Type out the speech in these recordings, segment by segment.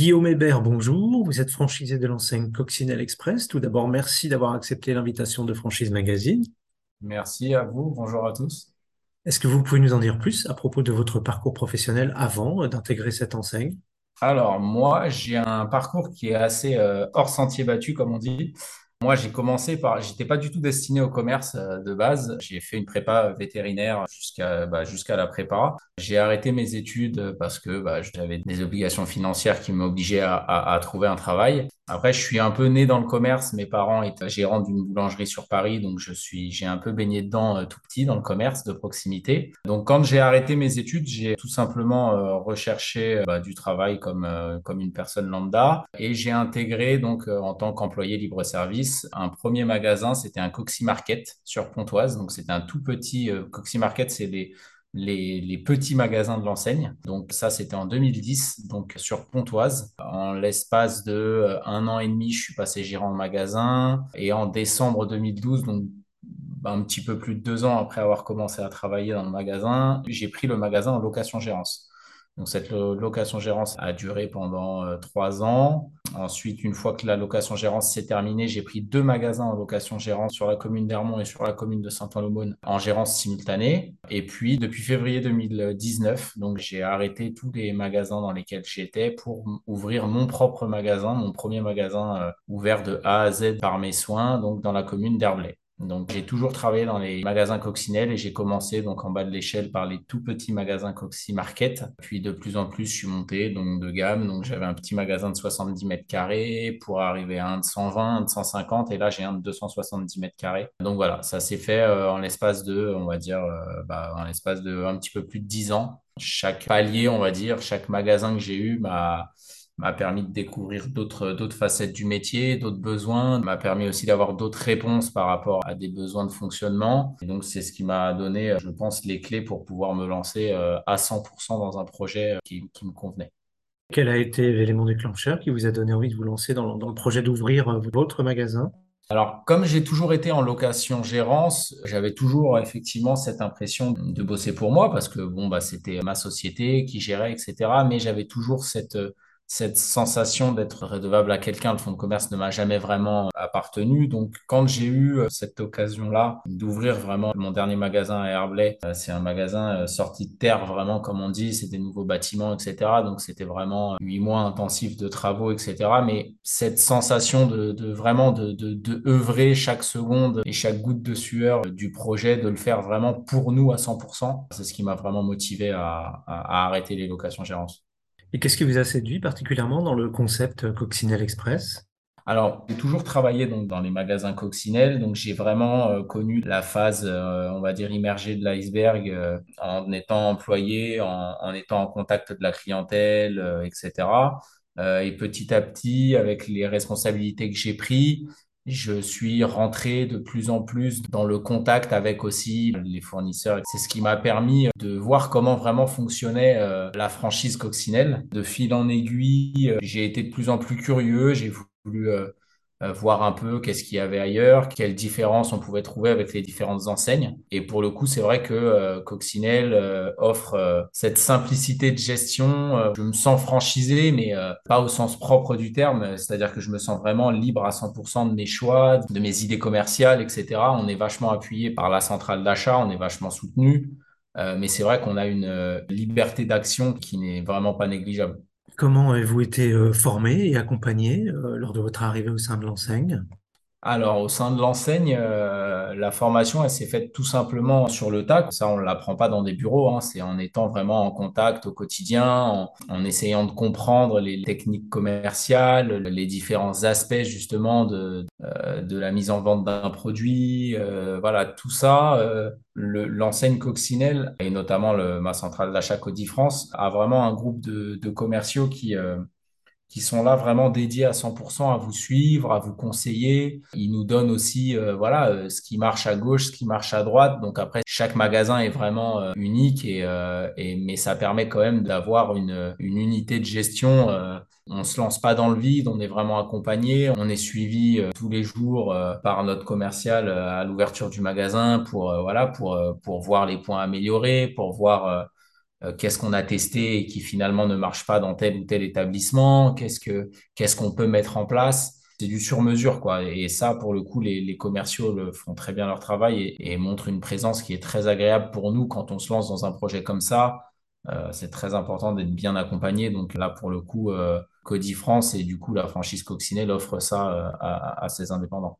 Guillaume Hébert, bonjour. Vous êtes franchisé de l'enseigne Coccinelle Express. Tout d'abord, merci d'avoir accepté l'invitation de Franchise Magazine. Merci à vous. Bonjour à tous. Est-ce que vous pouvez nous en dire plus à propos de votre parcours professionnel avant d'intégrer cette enseigne? Alors, moi, j'ai un parcours qui est assez euh, hors sentier battu, comme on dit. Moi, j'ai commencé par, j'étais pas du tout destiné au commerce euh, de base. J'ai fait une prépa vétérinaire jusqu'à bah, jusqu'à la prépa. J'ai arrêté mes études parce que bah, j'avais des obligations financières qui m'obligeaient à, à, à trouver un travail. Après, je suis un peu né dans le commerce. Mes parents étaient gérants d'une boulangerie sur Paris, donc je suis, j'ai un peu baigné dedans euh, tout petit dans le commerce de proximité. Donc, quand j'ai arrêté mes études, j'ai tout simplement euh, recherché euh, bah, du travail comme comme une personne lambda et j'ai intégré donc en tant qu'employé libre-service un premier magasin. C'était un Coxy Market sur Pontoise. Donc, c'était un tout petit Coxy Market. C'est des les, les, petits magasins de l'enseigne. Donc ça, c'était en 2010, donc sur Pontoise. En l'espace de euh, un an et demi, je suis passé gérant de magasin. Et en décembre 2012, donc un petit peu plus de deux ans après avoir commencé à travailler dans le magasin, j'ai pris le magasin en location-gérance. Cette location-gérance a duré pendant euh, trois ans. Ensuite, une fois que la location-gérance s'est terminée, j'ai pris deux magasins en location-gérance sur la commune d'Hermont et sur la commune de Saint-Ouen-l'Aumône en gérance simultanée. Et puis, depuis février 2019, donc j'ai arrêté tous les magasins dans lesquels j'étais pour ouvrir mon propre magasin, mon premier magasin euh, ouvert de A à Z par mes soins, donc dans la commune d'Herblay. Donc, j'ai toujours travaillé dans les magasins coccinelles et j'ai commencé donc en bas de l'échelle par les tout petits magasins Coxy Market. Puis de plus en plus, je suis monté donc de gamme. Donc, j'avais un petit magasin de 70 mètres carrés pour arriver à un de 120, un de 150 et là, j'ai un de 270 mètres carrés. Donc voilà, ça s'est fait euh, en l'espace de, on va dire, euh, bah, en l'espace de un petit peu plus de 10 ans. Chaque palier, on va dire, chaque magasin que j'ai eu m'a m'a permis de découvrir d'autres d'autres facettes du métier, d'autres besoins, m'a permis aussi d'avoir d'autres réponses par rapport à des besoins de fonctionnement. Et donc c'est ce qui m'a donné, je pense, les clés pour pouvoir me lancer euh, à 100% dans un projet euh, qui, qui me convenait. Quel a été l'élément déclencheur qui vous a donné envie de vous lancer dans, dans le projet d'ouvrir euh, votre magasin? Alors, comme j'ai toujours été en location-gérance, j'avais toujours effectivement cette impression de bosser pour moi parce que bon, bah, c'était ma société qui gérait, etc. Mais j'avais toujours cette, cette sensation d'être redevable à quelqu'un, le fonds de commerce ne m'a jamais vraiment appartenu. Donc, quand j'ai eu euh, cette occasion-là d'ouvrir vraiment mon dernier magasin à Herblay, euh, c'est un magasin euh, sorti de terre, vraiment, comme on dit, c'est des nouveaux bâtiments, etc. Donc, c'était vraiment huit mois intensifs de travaux, etc. Mais cette sensation de, de vraiment de, de, de œuvrer chaque seconde et chaque goutte de sueur du projet, de le faire vraiment pour nous à 100%, c'est ce qui m'a vraiment motivé à, à, arrêter les locations-gérances. Et qu'est-ce qui vous a séduit particulièrement dans le concept Coccinelle Express? Alors, j'ai toujours travaillé dans les magasins coccinelles, donc j'ai vraiment euh, connu la phase, euh, on va dire, immergée de l'iceberg euh, en étant employé, en, en, étant en contact de la clientèle, euh, etc. Euh, et petit à petit, avec les responsabilités que j'ai prises, je suis rentré de plus en plus dans le contact avec aussi les fournisseurs. C'est ce qui m'a permis de voir comment vraiment fonctionnait euh, la franchise coccinelle. De fil en aiguille, euh, j'ai été de plus en plus curieux. J'ai voulu euh, voir un peu qu'est-ce qu'il y avait ailleurs, quelles différences on pouvait trouver avec les différentes enseignes. Et pour le coup, c'est vrai que euh, Coccinelle euh, offre euh, cette simplicité de gestion. Euh, je me sens franchisé, mais pas au sens propre du terme, c'est-à-dire que je me sens vraiment libre à 100% de mes choix, de mes idées commerciales, etc. On est vachement appuyé par la centrale d'achat, on est vachement soutenu. mais c'est vrai qu'on a une liberté d'action qui n'est vraiment pas négligeable. Comment avez-vous été euh, formé et accompagné euh, lors de votre arrivée au sein de l'enseigne? Alors, au sein de l'enseigne, euh, la formation, elle s'est faite tout simplement sur le tas. Ça, on ne l'apprend pas dans des bureaux, hein. C'est en étant vraiment en contact au quotidien, en, en essayant de comprendre les techniques commerciales, les différents aspects justement de, euh, de la mise en vente d'un produit. Euh, voilà, tout ça, euh, le- l'enseigne Coccinelle, et notamment le, ma centrale d'achat Codifrance, a vraiment un groupe de, de commerciaux qui... qui sont là vraiment dédiés à 100% à vous suivre, à vous conseiller. Ils nous donnent aussi, euh, voilà, euh, ce qui marche à gauche, ce qui marche à droite. Donc après, chaque magasin est vraiment euh, unique et, euh, et mais ça permet quand même d'avoir une, une unité de gestion. euh, on se lance pas dans le vide, on est vraiment accompagné, on est suivi euh, tous les jours par notre commercial à l'ouverture du magasin pour voilà pour pour voir les points améliorés, pour voir qu'est-ce qu'on a testé et qui finalement ne marche pas dans tel ou tel établissement, qu'est-ce que qu'est-ce qu'on peut mettre en place? C'est du sur-mesure, quoi. Et ça, pour le coup, les, les commerciaux le font très bien leur travail et, et montrent une présence qui est très agréable pour nous quand on se lance dans un projet comme ça. Euh, c'est très important d'être bien accompagné. Donc là, pour le coup, euh, Cody France et du coup la franchise Coccinelle offre ça euh, à, à ses indépendants.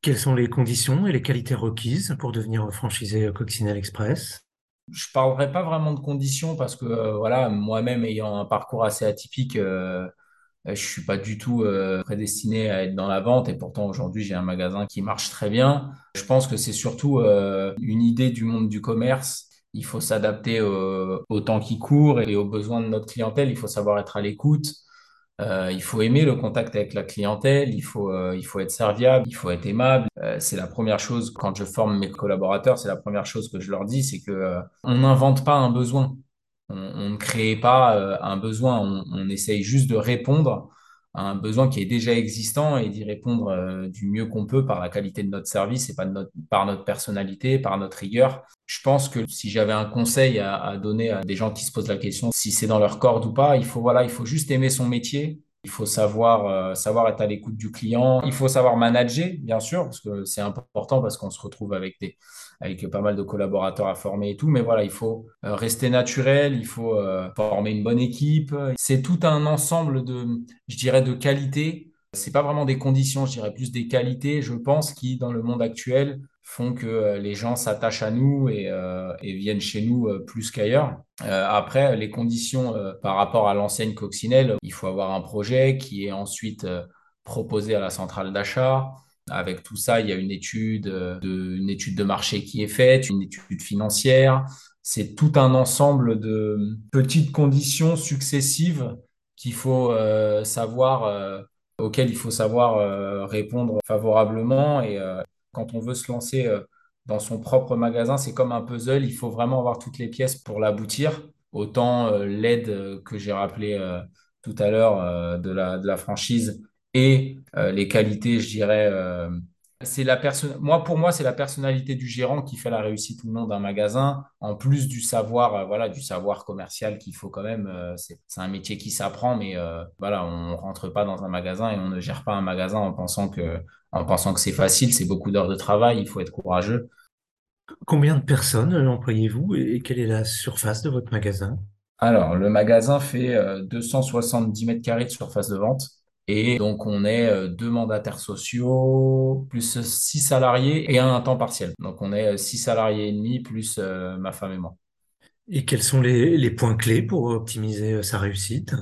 Quelles sont les conditions et les qualités requises pour devenir franchisé Coccinelle Express? Je parlerai pas vraiment de conditions parce que euh, voilà, moi-même ayant un parcours assez atypique, euh, je suis pas du tout euh, prédestiné à être dans la vente et pourtant aujourd'hui j'ai un magasin qui marche très bien. Je pense que c'est surtout euh, une idée du monde du commerce. Il faut s'adapter au temps qui court et aux besoins de notre clientèle. Il faut savoir être à l'écoute. Euh, il faut aimer le contact avec la clientèle, il faut, euh, il faut être serviable, il faut être aimable. Euh, c'est la première chose quand je forme mes collaborateurs, c'est la première chose que je leur dis, c'est que euh, on n'invente pas un besoin, on, on ne crée pas euh, un besoin, on, on essaye juste de répondre à un besoin qui est déjà existant et d'y répondre euh, du mieux qu'on peut par la qualité de notre service et pas de notre, par notre personnalité, par notre rigueur. Je pense que si j'avais un conseil à, donner à des gens qui se posent la question si c'est dans leur corde ou pas, il faut voilà, il faut juste aimer son métier. Il faut savoir, euh, savoir être à l'écoute du client. Il faut savoir manager, bien sûr, parce que c'est important parce qu'on se retrouve avec des, avec pas mal de collaborateurs à former et tout. Mais voilà, il faut euh, rester naturel, il faut euh, former une bonne équipe. C'est tout un ensemble de, je dirais, de qualités. C'est pas vraiment des conditions, je dirais plus des qualités, je pense, qui, dans le monde actuel, font que euh, les gens s'attachent à nous et, euh, et viennent chez nous euh, plus qu'ailleurs. Euh, après, les conditions euh, par rapport à l'enseigne coccinelle, il faut avoir un projet qui est ensuite proposé à la centrale d'achat. Avec tout ça, il y a une étude de, une étude de marché qui est faite, une étude financière. C'est tout un ensemble de petites conditions successives qu'il faut savoir, auxquelles il faut savoir répondre favorablement. Et quand on veut se lancer euh, dans son propre magasin, c'est comme un puzzle. Il faut vraiment avoir toutes les pièces pour l'aboutir. Autant euh, l'aide euh, que j'ai rappelé euh, tout à l'heure de la, de la franchise et les qualités, je dirais, c'est la personne. Moi, pour moi, c'est la personnalité du gérant qui fait la réussite ou non d'un magasin, en plus du savoir, euh, voilà, du savoir commercial qu'il faut quand même. euh, c'est, un métier qui s'apprend, mais euh, voilà, on rentre pas dans un magasin et on ne gère pas un magasin en pensant que, en pensant que c'est facile. C'est beaucoup d'heures de travail. Il faut être courageux. Combien de personnes employez-vous et quelle est la surface de votre magasin? Alors, le magasin fait euh, 270 mètres carrés de surface de vente. Et donc, on est euh, deux mandataires sociaux, plus six salariés et un à temps partiel. Donc, on est euh, six salariés et demi, plus euh, ma femme et moi. Et quels sont les, les points clés pour optimiser sa réussite?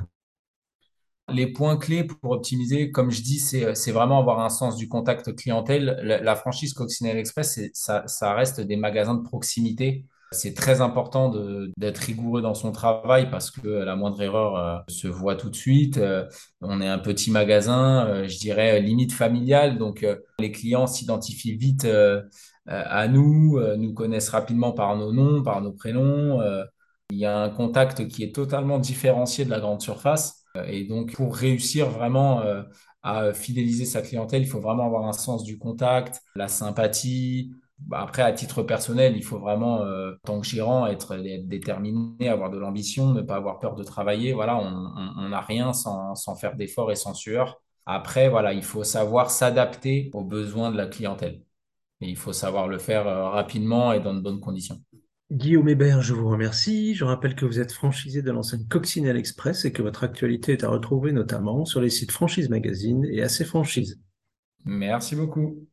Les points clés pour optimiser, comme je dis, c'est, vraiment avoir un sens du contact clientèle. La, la franchise Coccinelle Express, ça reste des magasins de proximité. C'est très important d'être rigoureux dans son travail parce que la moindre erreur euh, se voit tout de suite. Euh, on est un petit magasin, euh, je dirais limite familial, donc les clients s'identifient vite à nous, nous connaissent rapidement par nos noms, par nos prénoms. Il y a un contact qui est totalement différencié de la grande surface. Et donc, pour réussir vraiment à fidéliser sa clientèle, il faut vraiment avoir un sens du contact, la sympathie. Bah, après, à titre personnel, il faut vraiment, euh, tant que gérant, être, être déterminé, avoir de l'ambition, ne pas avoir peur de travailler. Voilà, on n'a rien sans, sans faire d'efforts et sans sueur. Après, voilà, il faut savoir s'adapter aux besoins de la clientèle. Et il faut savoir le faire euh, rapidement et dans de bonnes conditions. Guillaume Hébert, je vous remercie. Je rappelle que vous êtes franchisé de l'enseigne Coccinelle Express et que votre actualité est à retrouver notamment sur les sites Franchise Magazine et AC Franchise. Merci beaucoup.